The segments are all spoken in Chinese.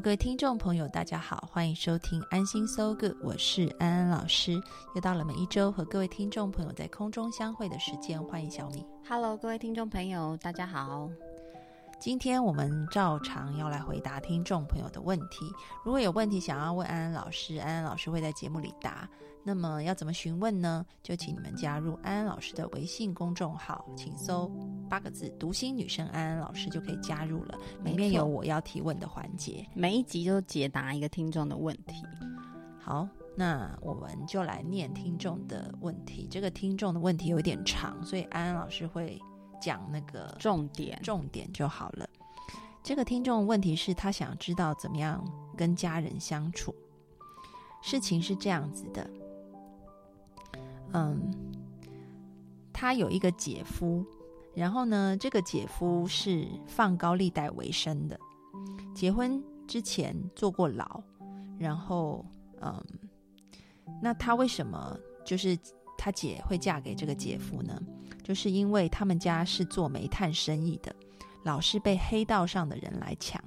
各位听众朋友，大家好，欢迎收听安心 So Good，我是安安老师。又到了每一周和各位听众朋友在空中相会的时间，欢迎小米。Hello，各位听众朋友，大家好。今天我们照常要来回答听众朋友的问题。如果有问题想要问安安老师，安安老师会在节目里答。那么要怎么询问呢？就请你们加入安安老师的微信公众号，请搜八个字“读心女生安安老师”就可以加入了。里面有我要提问的环节，每一集都解答一个听众的问题。好，那我们就来念听众的问题。这个听众的问题有点长，所以安安老师会。讲那个重点，重点就好了。这个听众问题是他想知道怎么样跟家人相处。事情是这样子的，嗯，他有一个姐夫，然后呢，这个姐夫是放高利贷为生的，结婚之前坐过牢，然后嗯，那他为什么就是他姐会嫁给这个姐夫呢？就是因为他们家是做煤炭生意的，老是被黑道上的人来抢。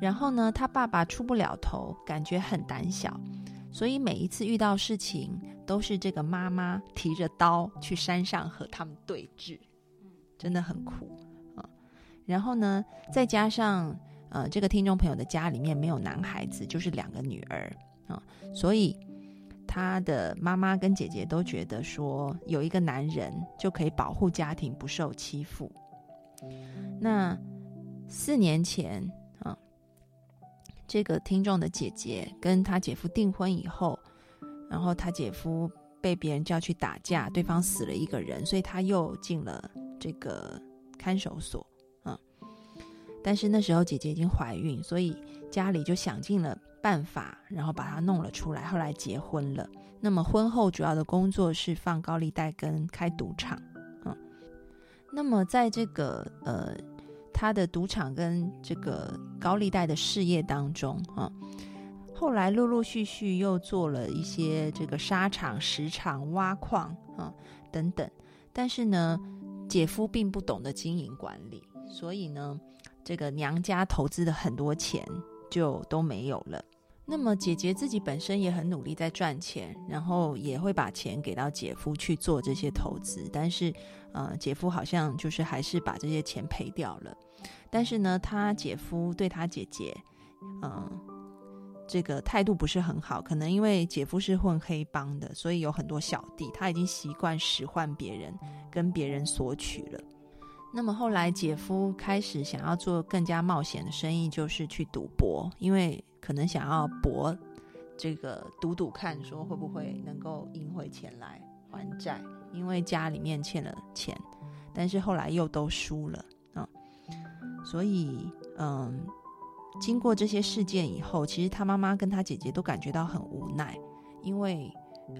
然后呢，他爸爸出不了头，感觉很胆小，所以每一次遇到事情，都是这个妈妈提着刀去山上和他们对峙，真的很苦啊。然后呢，再加上呃，这个听众朋友的家里面没有男孩子，就是两个女儿啊，所以。他的妈妈跟姐姐都觉得说，有一个男人就可以保护家庭不受欺负。那四年前啊，这个听众的姐姐跟他姐夫订婚以后，然后他姐夫被别人叫去打架，对方死了一个人，所以他又进了这个看守所啊。但是那时候姐姐已经怀孕，所以家里就想尽了。办法，然后把他弄了出来。后来结婚了。那么婚后主要的工作是放高利贷跟开赌场。嗯，那么在这个呃他的赌场跟这个高利贷的事业当中啊，后来陆陆续续又做了一些这个沙场、石场、挖矿啊等等。但是呢，姐夫并不懂得经营管理，所以呢，这个娘家投资的很多钱。就都没有了。那么姐姐自己本身也很努力在赚钱，然后也会把钱给到姐夫去做这些投资。但是，呃，姐夫好像就是还是把这些钱赔掉了。但是呢，他姐夫对他姐姐，嗯，这个态度不是很好。可能因为姐夫是混黑帮的，所以有很多小弟，他已经习惯使唤别人，跟别人索取了。那么后来，姐夫开始想要做更加冒险的生意，就是去赌博，因为可能想要博这个赌赌看，说会不会能够赢回钱来还债，因为家里面欠了钱，但是后来又都输了啊。所以，嗯，经过这些事件以后，其实他妈妈跟他姐姐都感觉到很无奈，因为，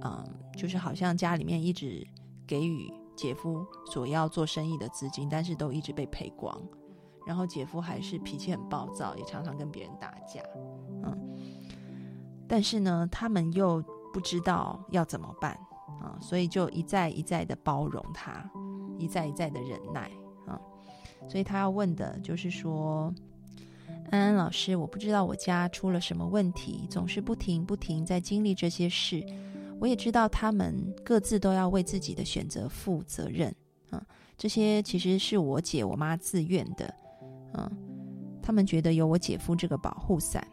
嗯，就是好像家里面一直给予。姐夫所要做生意的资金，但是都一直被赔光，然后姐夫还是脾气很暴躁，也常常跟别人打架，嗯，但是呢，他们又不知道要怎么办啊，所以就一再一再的包容他，一再一再的忍耐啊，所以他要问的就是说，安安老师，我不知道我家出了什么问题，总是不停不停在经历这些事。我也知道他们各自都要为自己的选择负责任，啊，这些其实是我姐我妈自愿的，嗯，他们觉得有我姐夫这个保护伞。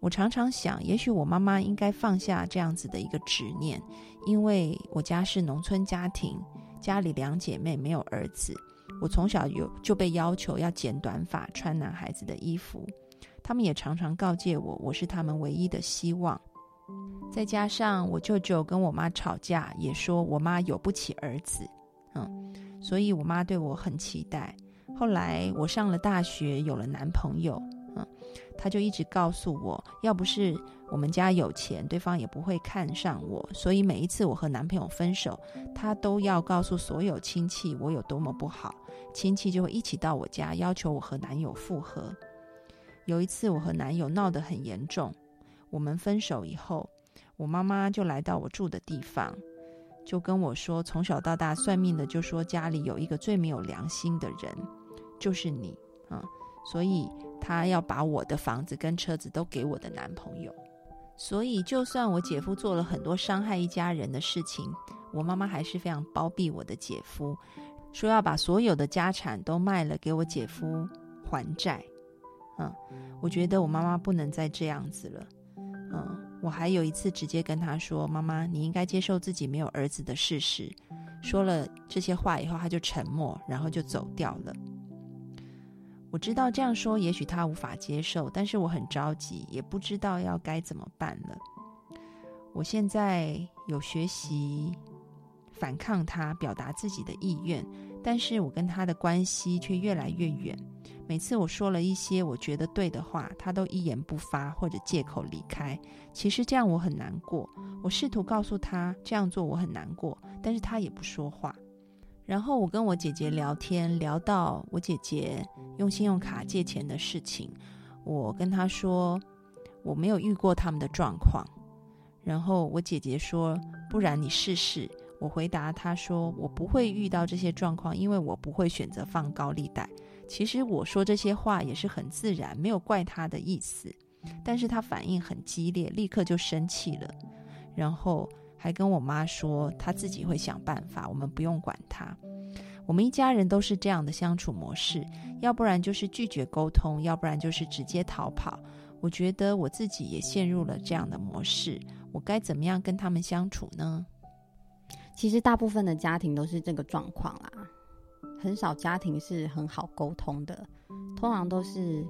我常常想，也许我妈妈应该放下这样子的一个执念，因为我家是农村家庭，家里两姐妹没有儿子，我从小有就被要求要剪短发，穿男孩子的衣服，他们也常常告诫我，我是他们唯一的希望。再加上我舅舅跟我妈吵架，也说我妈有不起儿子，嗯，所以我妈对我很期待。后来我上了大学，有了男朋友，嗯，他就一直告诉我，要不是我们家有钱，对方也不会看上我。所以每一次我和男朋友分手，他都要告诉所有亲戚我有多么不好，亲戚就会一起到我家要求我和男友复合。有一次我和男友闹得很严重，我们分手以后，我妈妈就来到我住的地方。就跟我说，从小到大算命的就说家里有一个最没有良心的人，就是你啊，所以他要把我的房子跟车子都给我的男朋友。所以就算我姐夫做了很多伤害一家人的事情，我妈妈还是非常包庇我的姐夫，说要把所有的家产都卖了给我姐夫还债。嗯，我觉得我妈妈不能再这样子了。嗯。我还有一次直接跟他说：“妈妈，你应该接受自己没有儿子的事实。”说了这些话以后，他就沉默，然后就走掉了。我知道这样说也许他无法接受，但是我很着急，也不知道要该怎么办了。我现在有学习反抗他，表达自己的意愿，但是我跟他的关系却越来越远。每次我说了一些我觉得对的话，他都一言不发或者借口离开。其实这样我很难过。我试图告诉他这样做我很难过，但是他也不说话。然后我跟我姐姐聊天，聊到我姐姐用信用卡借钱的事情，我跟她说我没有遇过他们的状况。然后我姐姐说：“不然你试试。”我回答她说：“我不会遇到这些状况，因为我不会选择放高利贷。”其实我说这些话也是很自然，没有怪他的意思。但是他反应很激烈，立刻就生气了，然后还跟我妈说他自己会想办法，我们不用管他。我们一家人都是这样的相处模式，要不然就是拒绝沟通，要不然就是直接逃跑。我觉得我自己也陷入了这样的模式，我该怎么样跟他们相处呢？其实大部分的家庭都是这个状况啦。很少家庭是很好沟通的，通常都是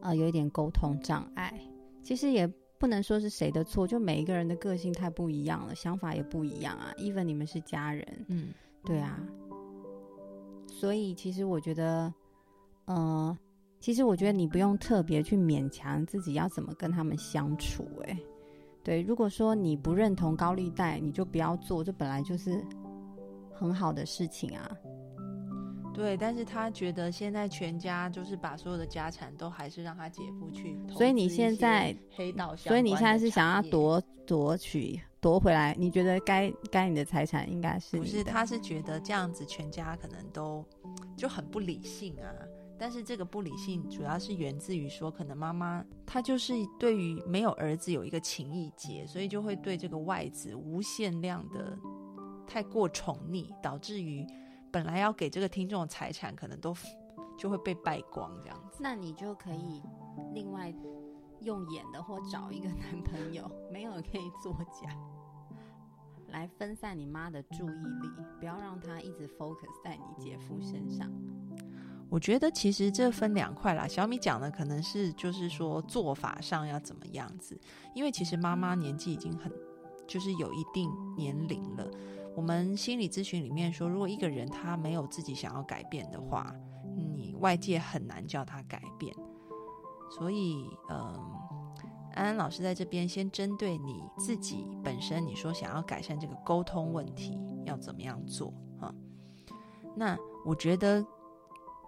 呃有一点沟通障碍。其实也不能说是谁的错，就每一个人的个性太不一样了，想法也不一样啊。even 你们是家人，嗯，对啊。所以其实我觉得，呃，其实我觉得你不用特别去勉强自己要怎么跟他们相处。哎，对，如果说你不认同高利贷，你就不要做，这本来就是很好的事情啊。对，但是他觉得现在全家就是把所有的家产都还是让他姐夫去，所以你现在黑道，所以你现在是想要夺夺取夺回来？你觉得该该你的财产应该是？不是，他是觉得这样子全家可能都就很不理性啊。但是这个不理性主要是源自于说，可能妈妈她就是对于没有儿子有一个情意结，所以就会对这个外子无限量的太过宠溺，导致于。本来要给这个听众的财产，可能都 就会被败光这样子。那你就可以另外用演的，或找一个男朋友，没有可以作假，来分散你妈的注意力，不要让她一直 focus 在你姐夫身上。我觉得其实这分两块啦。小米讲的可能是就是说做法上要怎么样子，因为其实妈妈年纪已经很就是有一定年龄了。我们心理咨询里面说，如果一个人他没有自己想要改变的话，你外界很难叫他改变。所以，嗯，安安老师在这边先针对你自己本身，你说想要改善这个沟通问题，要怎么样做啊？那我觉得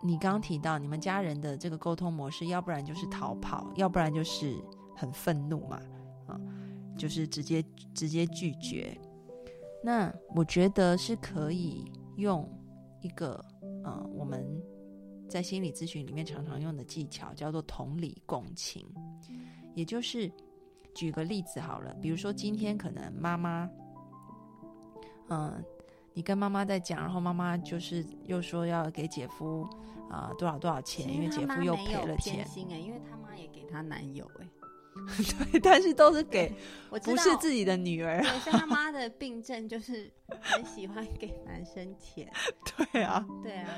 你刚提到你们家人的这个沟通模式，要不然就是逃跑，要不然就是很愤怒嘛，啊，就是直接直接拒绝。那我觉得是可以用一个呃，我们在心理咨询里面常常用的技巧，叫做同理共情。也就是举个例子好了，比如说今天可能妈妈，嗯，你跟妈妈在讲，然后妈妈就是又说要给姐夫啊多少多少钱，因为姐夫又赔了钱。哎，因为他妈也给她男友哎。对，但是都是给，不是自己的女儿。对，像他妈的病症就是很喜欢给男生钱。对啊，对啊，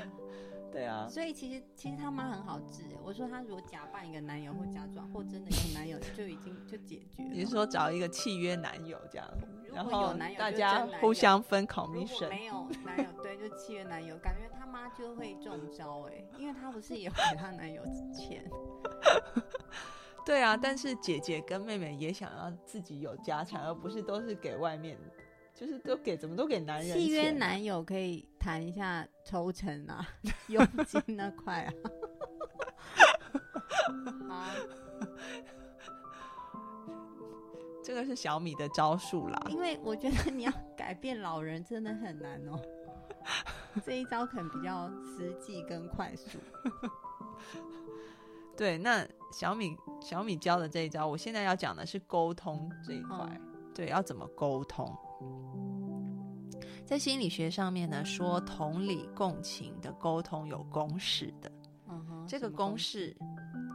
对啊，所以其实其实他妈很好治。我说他如果假扮一个男友或假装或真的有男友，就已经就解决了。你是说找一个契约男友这样，然后男友大家互相分 commission，没有男友，对，就契约男友，感觉他妈就会中招哎、因为他不是也给他男友钱，对啊，但是姐姐跟妹妹也想要自己有家产，而不是都是给外面，就是都给怎么都给男人契约男友可以谈一下抽成啊，佣金那块啊。啊，这个是小米的招数啦。因为我觉得你要改变老人真的很难哦。这一招可能比较实际跟快速。对，那小米小米教的这一招，我现在要讲的是沟通这一块。嗯对，要怎么沟通？在心理学上面呢，说同理共情的沟通有公式的。嗯哼，这个公式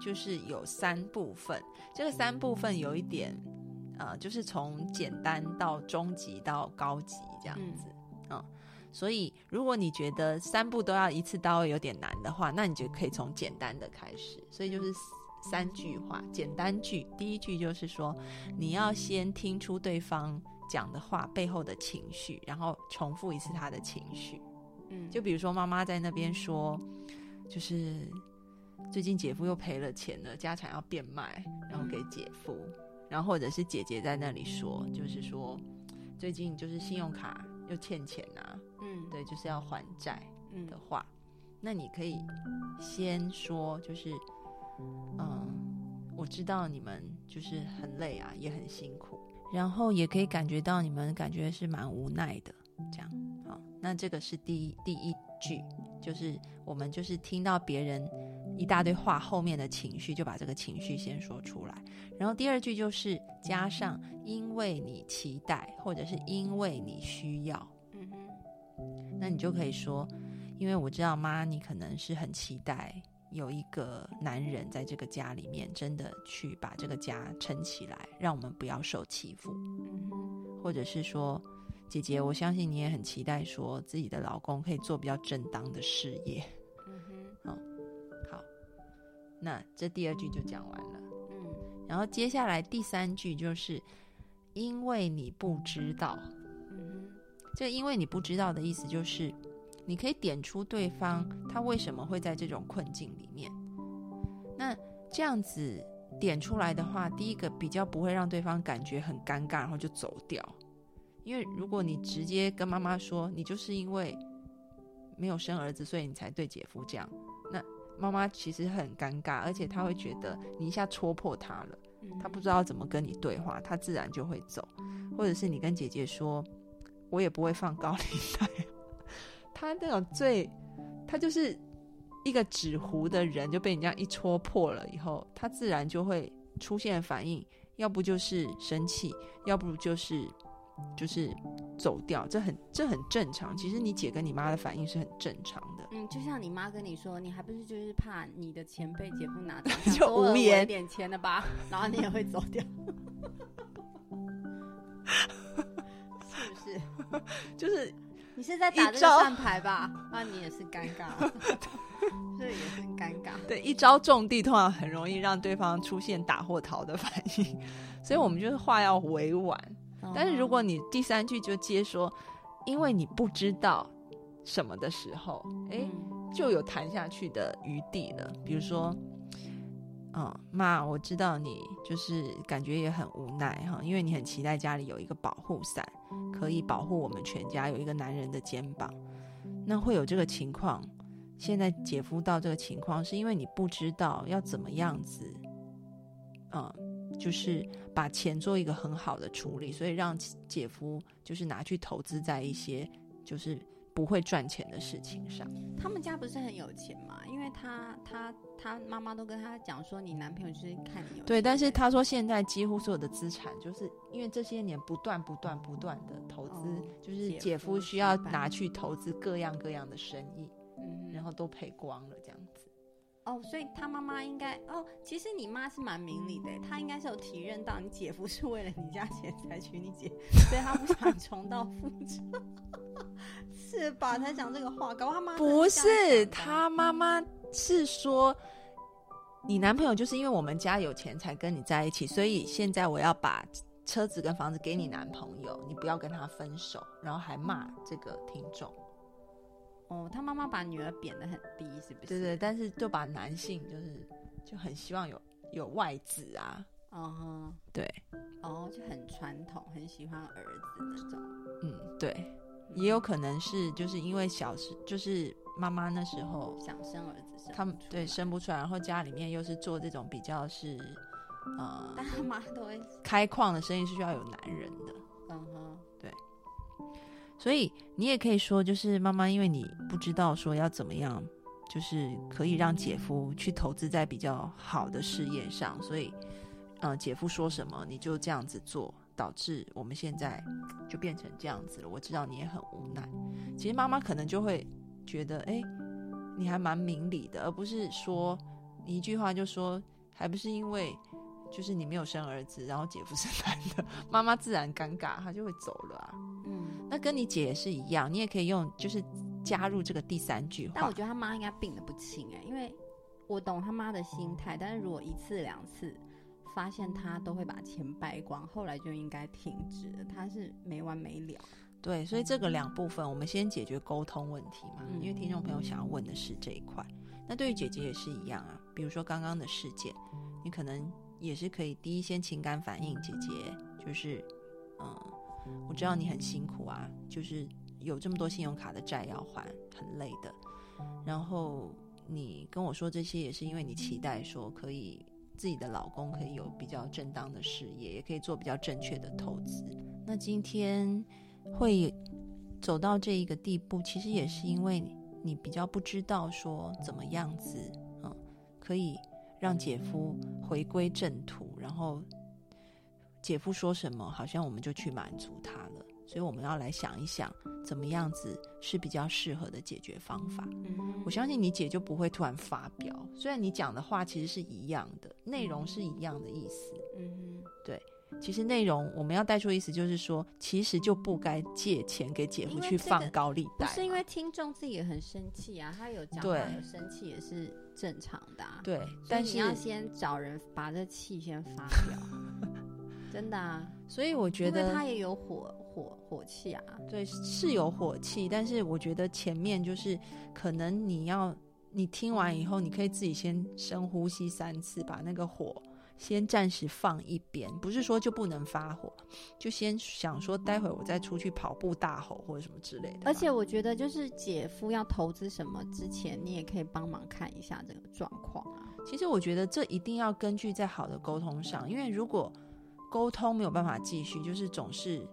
就是有三部分，这个三部分有一点，呃，就是从简单到中级到高级这样子，嗯所以如果你觉得三步都要一次到位有点难的话，那你就可以从简单的开始。所以就是三句话，简单句。第一句就是说，你要先听出对方讲的话背后的情绪，然后重复一次他的情绪。嗯，就比如说妈妈在那边说，就是最近姐夫又赔了钱了，家产要变卖，然后给姐夫，然后或者是姐姐在那里说，就是说最近就是信用卡又欠钱啊，嗯对，就是要还债嗯的话，那你可以先说，就是嗯，我知道你们就是很累啊，也很辛苦，然后也可以感觉到你们感觉是蛮无奈的，这样。好，那这个是第一第一句，就是我们就是听到别人一大堆话后面的情绪，就把这个情绪先说出来，然后第二句就是加上因为你期待或者是因为你需要。嗯哼，那你就可以说，因为我知道妈，你可能是很期待有一个男人在这个家里面真的去把这个家撑起来，让我们不要受欺负，嗯，或者是说，姐姐，我相信你也很期待说自己的老公可以做比较正当的事业。嗯哼，好，那这第二句就讲完了，嗯。然后接下来第三句就是因为你不知道，嗯这因为你不知道的意思就是，你可以点出对方他为什么会在这种困境里面。那这样子点出来的话，第一个比较不会让对方感觉很尴尬，然后就走掉。因为如果你直接跟妈妈说，你就是因为没有生儿子，所以你才对姐夫这样，那妈妈其实很尴尬，而且她会觉得你一下戳破她了。嗯，他不知道怎么跟你对话，他自然就会走。或者是你跟姐姐说，我也不会放高利贷。他那种最，他就是一个纸糊的人，就被你这样一戳破了以后，他自然就会出现反应，要不就是生气，要不就是就是走掉。这很这很正常。其实你姐跟你妈的反应是很正常的。嗯，就像你妈跟你说，你还不是就是怕你的钱被姐夫拿走，就无言一点钱了吧，然后你也会走掉，是不是？就是你是在打这个算牌吧？那你也是尴尬，这也很尴尬。对，一招中地通常很容易让对方出现打或逃的反应，所以我们就是话要委婉。但是如果你第三句就接说，因为你不知道什么的时候，哎，嗯就有谈下去的余地了。比如说，嗯，妈，我知道你就是感觉也很无奈哈，因为你很期待家里有一个保护伞，可以保护我们全家，有一个男人的肩膀。那会有这个情况，现在姐夫到这个情况，是因为你不知道要怎么样子，嗯，就是把钱做一个很好的处理，所以让姐夫就是拿去投资在一些就是不会赚钱的事情上。他们家不是很有钱嘛？因为他他他妈妈都跟他讲说，你男朋友就是看你有钱对，但是他说现在几乎所有的资产，就是因为这些年不断不断不断的投资，哦就是姐姐夫夫需要拿去投资各样各样的生意，嗯，然后都赔光了这样子。哦，所以他妈妈应该哦，其实你妈是蛮明理的，她应该是有体认到你姐夫是为了你家钱才娶你姐，所以她不想重蹈覆辙，是是吧？才讲这个话，搞他妈不是他妈妈是说，你男朋友就是因为我们家有钱才跟你在一起，所以现在我要把车子跟房子给你男朋友，你不要跟他分手，然后还骂这个听众。哦，他妈妈把女儿贬得很低，是不是？对对，但是就把男性就是就很希望有有外子啊。嗯哼，对，哦，就很传统，很喜欢儿子那种。嗯，对，也有可能是就是因为小时就是妈妈那时候想生儿子，他们对生不出来，然后家里面又是做这种比较是呃，大妈都会开矿的生意是需要有男人的。嗯哼，对，所以你也可以说，就是妈妈，因为你不知道说要怎么样，就是可以让姐夫去投资在比较好的事业上，所以。呃，姐夫说什么你就这样子做，导致我们现在就变成这样子了。我知道你也很无奈。其实妈妈可能就会觉得，哎，你还蛮明理的，而不是说你一句话就说，还不是因为就是你没有生儿子，然后姐夫是男的，妈妈自然尴尬，她就会走了啊。嗯，那跟你姐也是一样，你也可以用就是加入这个第三句话。但我觉得他妈应该病得不轻哎，因为我懂他妈的心态，但是如果一次两次。发现他都会把钱败光，后来就应该停止。他是没完没了。对，所以这个两部分，我们先解决沟通问题嘛。因为听众朋友想要问的是这一块。那对于姐姐也是一样啊。比如说刚刚的事件，你可能也是可以第一先情感反应。姐姐就是，嗯，我知道你很辛苦啊，就是有这么多信用卡的债要还，很累的。然后你跟我说这些，也是因为你期待说可以。自己的老公可以有比较正当的事业，也可以做比较正确的投资。那今天会走到这一个地步，其实也是因为你比较不知道说怎么样子，嗯，可以让姐夫回归正途，然后姐夫说什么，好像我们就去满足他了。所以我们要来想一想，怎么样子是比较适合的解决方法。我相信你姐就不会突然发飙，虽然你讲的话其实是一样的，内容是一样的意思。嗯，对，其实内容我们要带出意思就是说，其实就不该借钱给姐夫去放高利贷。不是因为听众自己也很生气啊，他有讲话有生气也是正常的。啊对，但是你要先找人把这气先发掉。真的啊，所以我觉得他也有火火火气啊。对，是有火气，但是我觉得前面就是可能你要你听完以后，你可以自己先深呼吸三次，把那个火先暂时放一边。不是说就不能发火，就先想说待会我再出去跑步大吼或者什么之类的。而且我觉得就是姐夫要投资什么之前，你也可以帮忙看一下这个状况啊。其实我觉得这一定要根据在好的沟通上，因为如果。沟通没有办法继续，就是总是，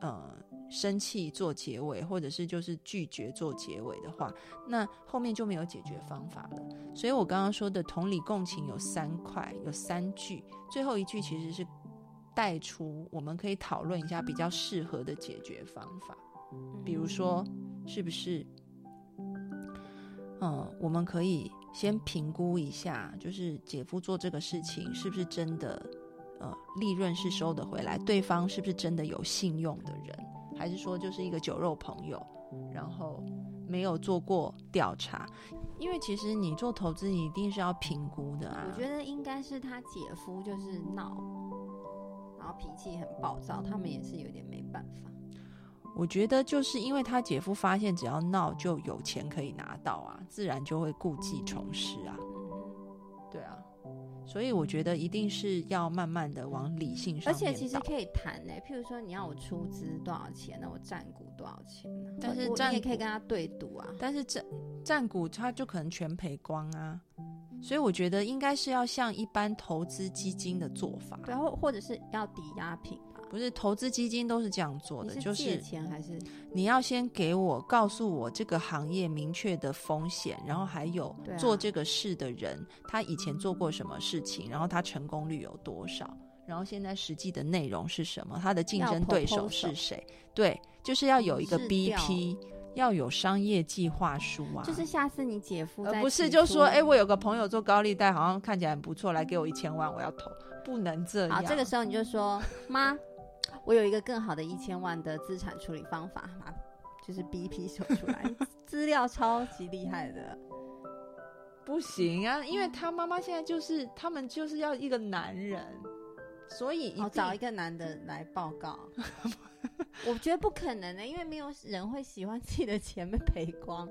呃，生气做结尾，或者是就是拒绝做结尾的话，那后面就没有解决方法了。所以我刚刚说的同理共情有三块，有三句，最后一句其实是带出我们可以讨论一下比较适合的解决方法，比如说是不是，嗯，我们可以先评估一下，就是姐夫做这个事情是不是真的。呃，利润是收得回来，对方是不是真的有信用的人，还是说就是一个酒肉朋友，然后没有做过调查？因为其实你做投资，你一定是要评估的啊。我觉得应该是他姐夫就是闹，然后脾气很暴躁，他们也是有点没办法。我觉得就是因为他姐夫发现只要闹就有钱可以拿到啊，自然就会故技重施啊。对啊。所以我觉得一定是要慢慢的往理性上，而且其实可以谈呢。譬如说你要我出资多少钱，那我占股多少钱呢？但是你也可以跟他对赌啊。但是占占股他就可能全赔光啊。所以我觉得应该是要像一般投资基金的做法，然后或者是要抵押品。不是投资基金都是这样做的，就是借钱还是你要先给我告诉我这个行业明确的风险，然后还有做这个事的人他以前做过什么事情，然后他成功率有多少，然后现在实际的内容是什么，他的竞争对手是谁？对，就是要有一个 BP，要有商业计划书啊。就是下次你姐夫不是就说，哎，我有个朋友做高利贷，好像看起来很不错，来给我一千万，我要投，不能这样。好，这个时候你就说妈。我有一个更好的一千万的资产处理方法，把就是 BP 秀出来，资料超级厉害的。不行啊，因为他妈妈现在就是他们就是要一个男人，所以一哦，找一定个男的来报告。我觉得不可能的，因为没有人会喜欢自己的钱被赔光，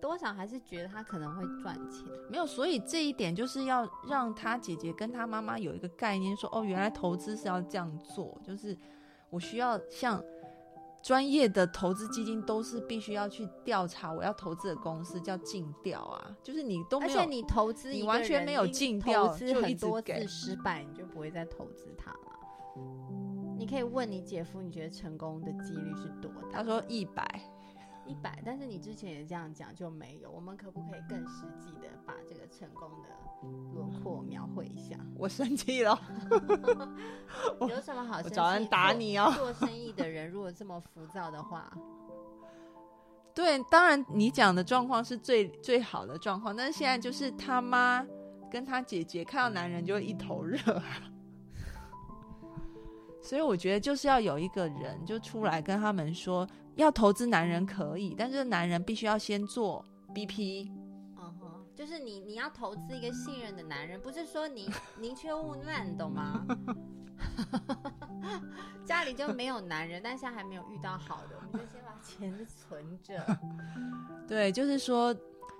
多少还是觉得他可能会赚钱。没有，所以这一点就是要让他姐姐跟他妈妈有一个概念说，哦，原来投资是要这样做，就是我需要像专业的投资基金都是必须要去调查我要投资的公司叫尽调啊，就是你都没有，而且你投资你完全没有尽调投资就很多次失败，你就不会再投资它了。你可以问你姐夫，你觉得成功的几率是多大？他说一百，一百，但是你之前也这样讲就没有。我们可不可以更实际的把这个成功的轮廓描绘一下？我生气了 有什么好生气？我找人打你哦。做生意的人如果这么浮躁的话，对，当然你讲的状况是最最好的状况，但是现在就是他妈跟他姐姐看到男人就会一头热啊，所以我觉得就是要有一个人就出来跟他们说，要投资男人可以，但是男人必须要先做 BP，就是你你要投资一个信任的男人，不是说你 宁缺毋滥，你懂吗？家里就没有男人，但现在还没有遇到好的，我们就先把钱存着。对，就是说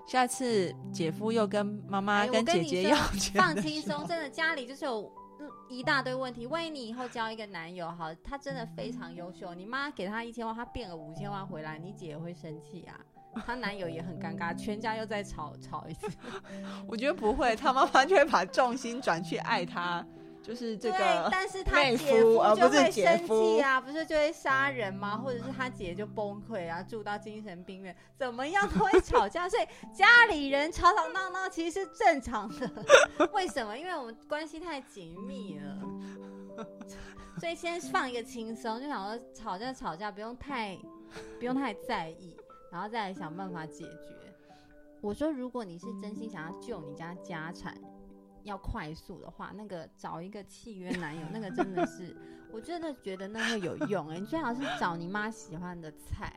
下次姐夫又跟妈妈跟姐姐要钱放轻松，真的家里就是有嗯一大堆问题。万一你以后交一个男友，好，他真的非常优秀，你妈给他一千万，他变了五千万回来，你姐也会生气啊。她男友也很尴尬，全家又在吵吵一次。我觉得不会，他妈妈就会把重心转去爱他，就是这对，个但是 他姐夫就会生气啊，不是就会杀人吗？或者是他姐就崩溃啊，住到精神病院，怎么样都会吵架。所以家里人吵吵闹闹其实是正常的。为什么？因为我们关系太紧密了。所以先放一个轻松，就想说吵架吵架不用太不用太在意，然后再来想办法解决。我说，如果你是真心想要救你家家产，要快速的话，那个找一个契约男友，那个真的是，我真的觉得那会有用哎、你最好是找你妈喜欢的菜，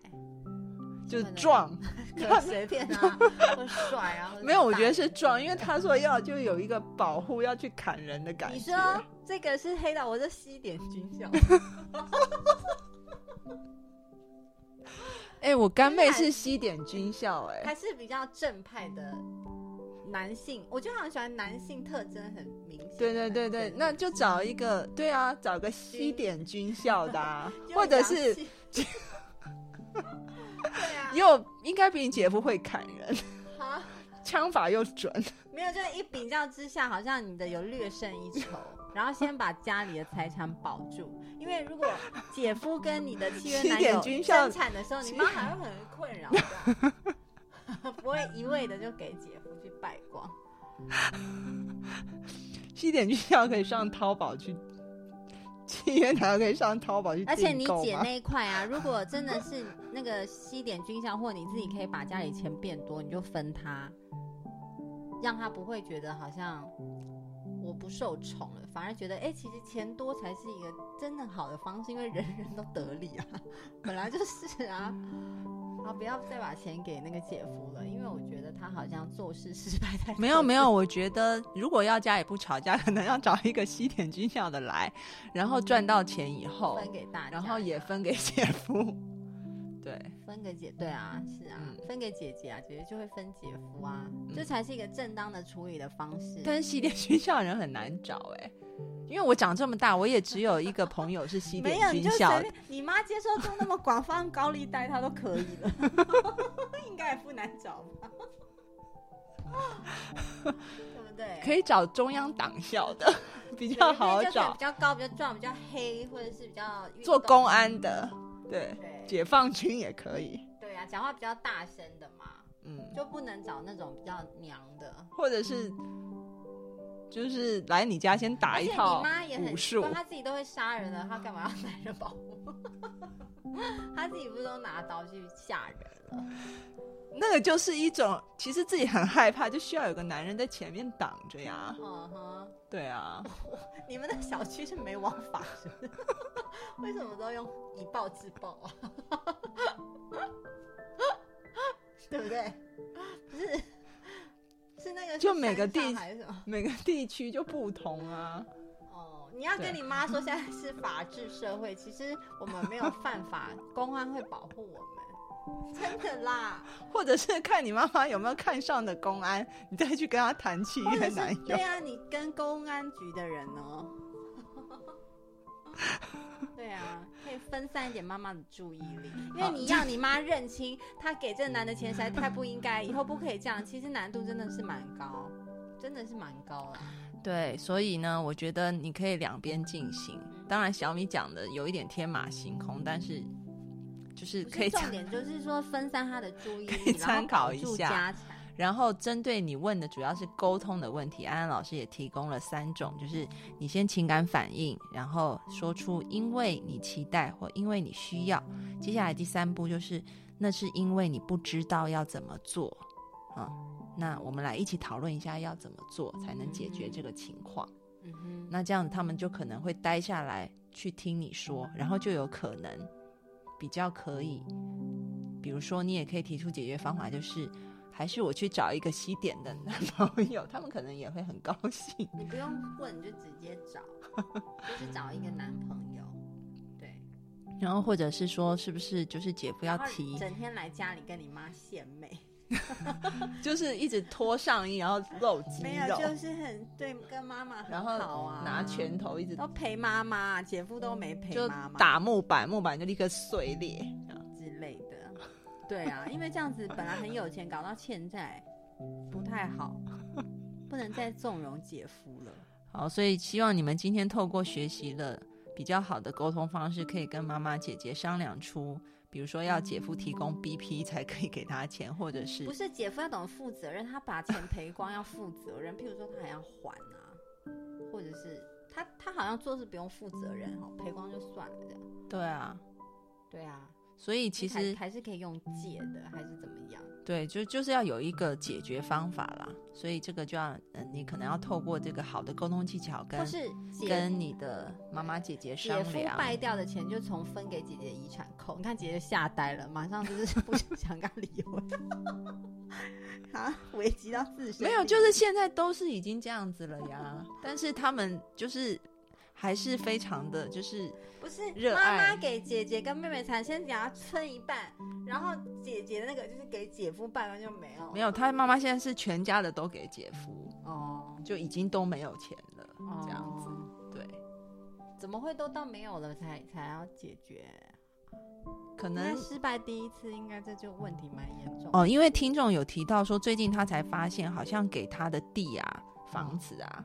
就是可能壮。可随便啊，或 帅啊。没有，我觉得是壮，因为他说要就有一个保护，要去砍人的感觉。你说这个是黑道，我是西点军校，哎、我干妹是是西点军校、哎，还是比较正派的男性，我就很喜欢男性特征很明显。对对对对，那就找一个，对啊，找个西点军校的、啊，或者是 对啊，又应该比你姐夫会砍人，好。枪法又准。没有，就一比较之下，好像你的有略胜一筹。然后先把家里的财产保住，因为如果姐夫跟你的契约男友生产的时候，你妈还会很困扰的，不会一味的就给姐夫去败光。西点军校可以上淘宝去，契约男可以上淘宝去而且你姐那一块啊，如果真的是那个西点军校，或你自己可以把家里钱变多，你就分他，让他不会觉得好像我不受宠了，反而觉得哎、其实钱多才是一个真的好的方式，因为人人都得利啊，本来就是啊。好，不要再把钱给那个姐夫了，因为我觉得他好像做事失败太 没有没有，我觉得如果要家也不吵架，可能要找一个西点军校的来，然后赚到钱以后，分给大家，然后也分给姐夫。对，分给姐，对啊，是啊，嗯分给姐姐啊，姐姐就会分姐夫啊，嗯这才是一个正当的处理的方式。但是西点军校的人很难找哎、因为我长这么大，我也只有一个朋友是西没有，点你就军校的。随便，你妈接受度那么广，放高利贷她都可以了，应该也不难找吧？对不对？可以找中央党校的，比较好找比。较高、比较壮、比较黑，或者是比较做公安的，对，对解放军也可以。对啊，讲话比较大声的嘛，嗯，就不能找那种比较娘的。或者是就是来你家先打一套你妈也很武术习惯，，她自己都会杀人了，她干嘛要男人保护？她自己不是都拿刀去吓人了？那个就是一种，其实自己很害怕，就需要有个男人在前面挡着呀。嗯哼，对啊，你们的小区是没王法是不是？为什么都用以暴制暴啊？对不对？不是，是那个就每个地？每个地区就不同啊。哦，你要跟你妈说，现在是法治社会，其实我们没有犯法，公安会保护我们，真的啦。或者是看你妈妈有没有看上的公安，你再去跟他谈契或者是约男友对。啊，你跟公安局的人呢？对啊，可以分散一点妈妈的注意力，因为你要你妈认清，她给这个男的钱实在太不应该，以后不可以这样。其实难度真的是蛮高，真的是蛮高啦。对，所以呢，我觉得你可以两边进行。当然，小米讲的有一点天马行空，但是就是可以是重点，就是说分散他的注意可以力，参考一下。然后针对你问的主要是沟通的问题，安安老师也提供了三种，就是你先情感反应，然后说出因为你期待或因为你需要，接下来第三步就是那是因为你不知道要怎么做啊。那我们来一起讨论一下要怎么做才能解决这个情况。嗯哼，那这样他们就可能会待下来去听你说，然后就有可能比较可以，比如说你也可以提出解决方法，就是还是我去找一个西点的男朋友，他们可能也会很高兴。你不用问，你就直接找，就是找一个男朋友，对，然后或者是说，是不是就是姐夫要提，整天来家里跟你妈献媚，就是一直脱上衣，然后露肌没有，就是很对跟妈妈很然后好啊，拿拳头一直都陪妈妈，姐夫都没陪就打木板，木板就立刻碎裂。对啊，因为这样子本来很有钱，搞到欠债，不太好，不能再纵容姐夫了。好，所以希望你们今天透过学习了比较好的沟通方式，可以跟妈妈、姐姐商量出，比如说要姐夫提供 BP 才可以给他钱，或者是不是姐夫要懂得负责任，他把钱赔光要负责任，譬如说他还要还啊，或者是他他好像做事不用负责任哦，赔光就算了这样。对啊，对啊，所以其还实还是可以用借的，还是怎么样？对，就就是要有一个解决方法啦。所以这个就要，嗯，你可能要透过这个好的沟通技巧跟或是跟你的妈妈、姐姐商姐夫量。败掉的钱就从分给姐姐的遗产扣，你看姐姐吓呆了，马上就是 不想跟他离婚，啊，危及到自身。没有，就是现在都是已经这样子了呀。但是他们就是还是非常的，就是不是妈热爱妈给姐姐跟妹妹才先给她分一半，然后姐姐的那个就是给姐夫半完就没有。没有。他妈妈现在是全家的都给姐夫，哦，就已经都没有钱了，哦这样子。对，怎么会都到没有了才才要解决？可能失败第一次，应该这就问题蛮严重。哦，因为听众有提到说，最近他才发现，好像给他的地啊、房子啊，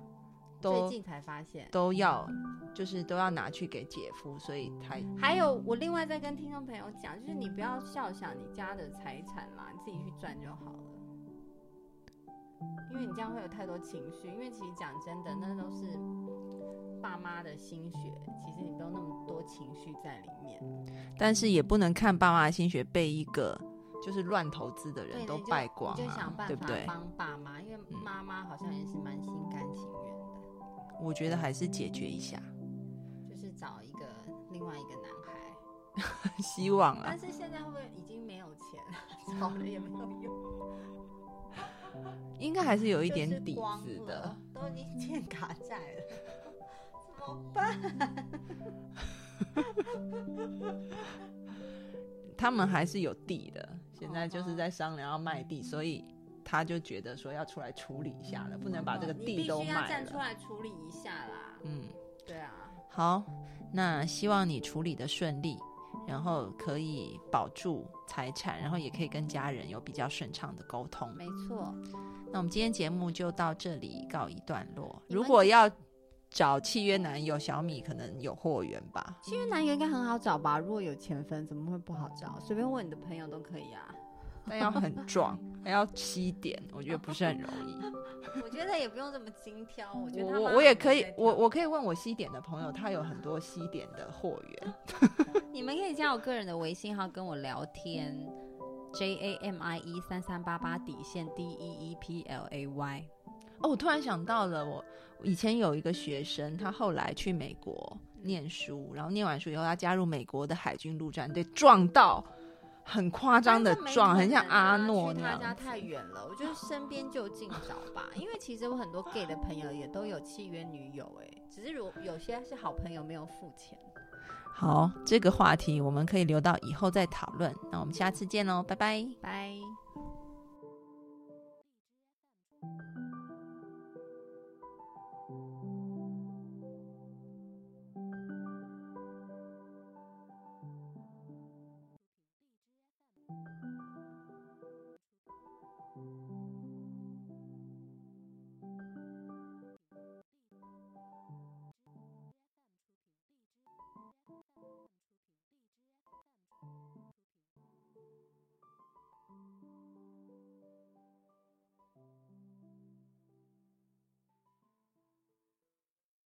都最近才发现。都要，就是都要拿去给姐夫，所以他还有，我另外再跟听众朋友讲，就是你不要笑想你家的财产啦，你自己去赚就好了。因为你这样会有太多情绪，因为其实讲真的，那都是爸妈的心血，其实你不用那么多情绪在里面。但是也不能看爸妈的心血被一个就是乱投资的，人都败光你就想啊，办法对不对？帮爸妈，因为嗯妈妈好像也是蛮心甘情愿的，我觉得还是解决一下，就是找一个另外一个男孩。希望啦但。是现在会不会已经没有钱了，找了也没有用？应该还是有一就是点底子的了。，都已经欠卡债了，怎么办？他们还是有地的，现在就是哦在商量要卖地，所以他就觉得说要出来处理一下了，不能把这个地都必须要卖了。站出来处理一下啦。嗯，对啊，好，那希望你处理的顺利，然后可以保住财产，然后也可以跟家人有比较顺畅的沟通。没错。那我们今天节目就到这里告一段落。如果要找契约男友，小米可能有货源吧。契约男友应该很好找吧？如果有钱分，怎么会不好找？随便问你的朋友都可以啊。但要很壮，还要七点，我觉得不是很容易。我觉得也不用这么精挑，我觉得我我我也可以我我可以问我西点的朋友，他有很多西点的货源。你们可以加我个人的微信号跟我聊天。J A M I E 三三八八底线 D E E P L A Y。哦，我突然想到了，我以前有一个学生，他后来去美国念书，然后念完书以后，他加入美国的海军陆战队，撞到很夸张的壮，很像阿诺那样。去他家太远了，我觉得身边就近找吧。因为其实我很多 gay 的朋友也都有契约女友，哎，只是如有些是好朋友没有付钱。好，这个话题我们可以留到以后再讨论。那我们下次见喽，拜拜，拜。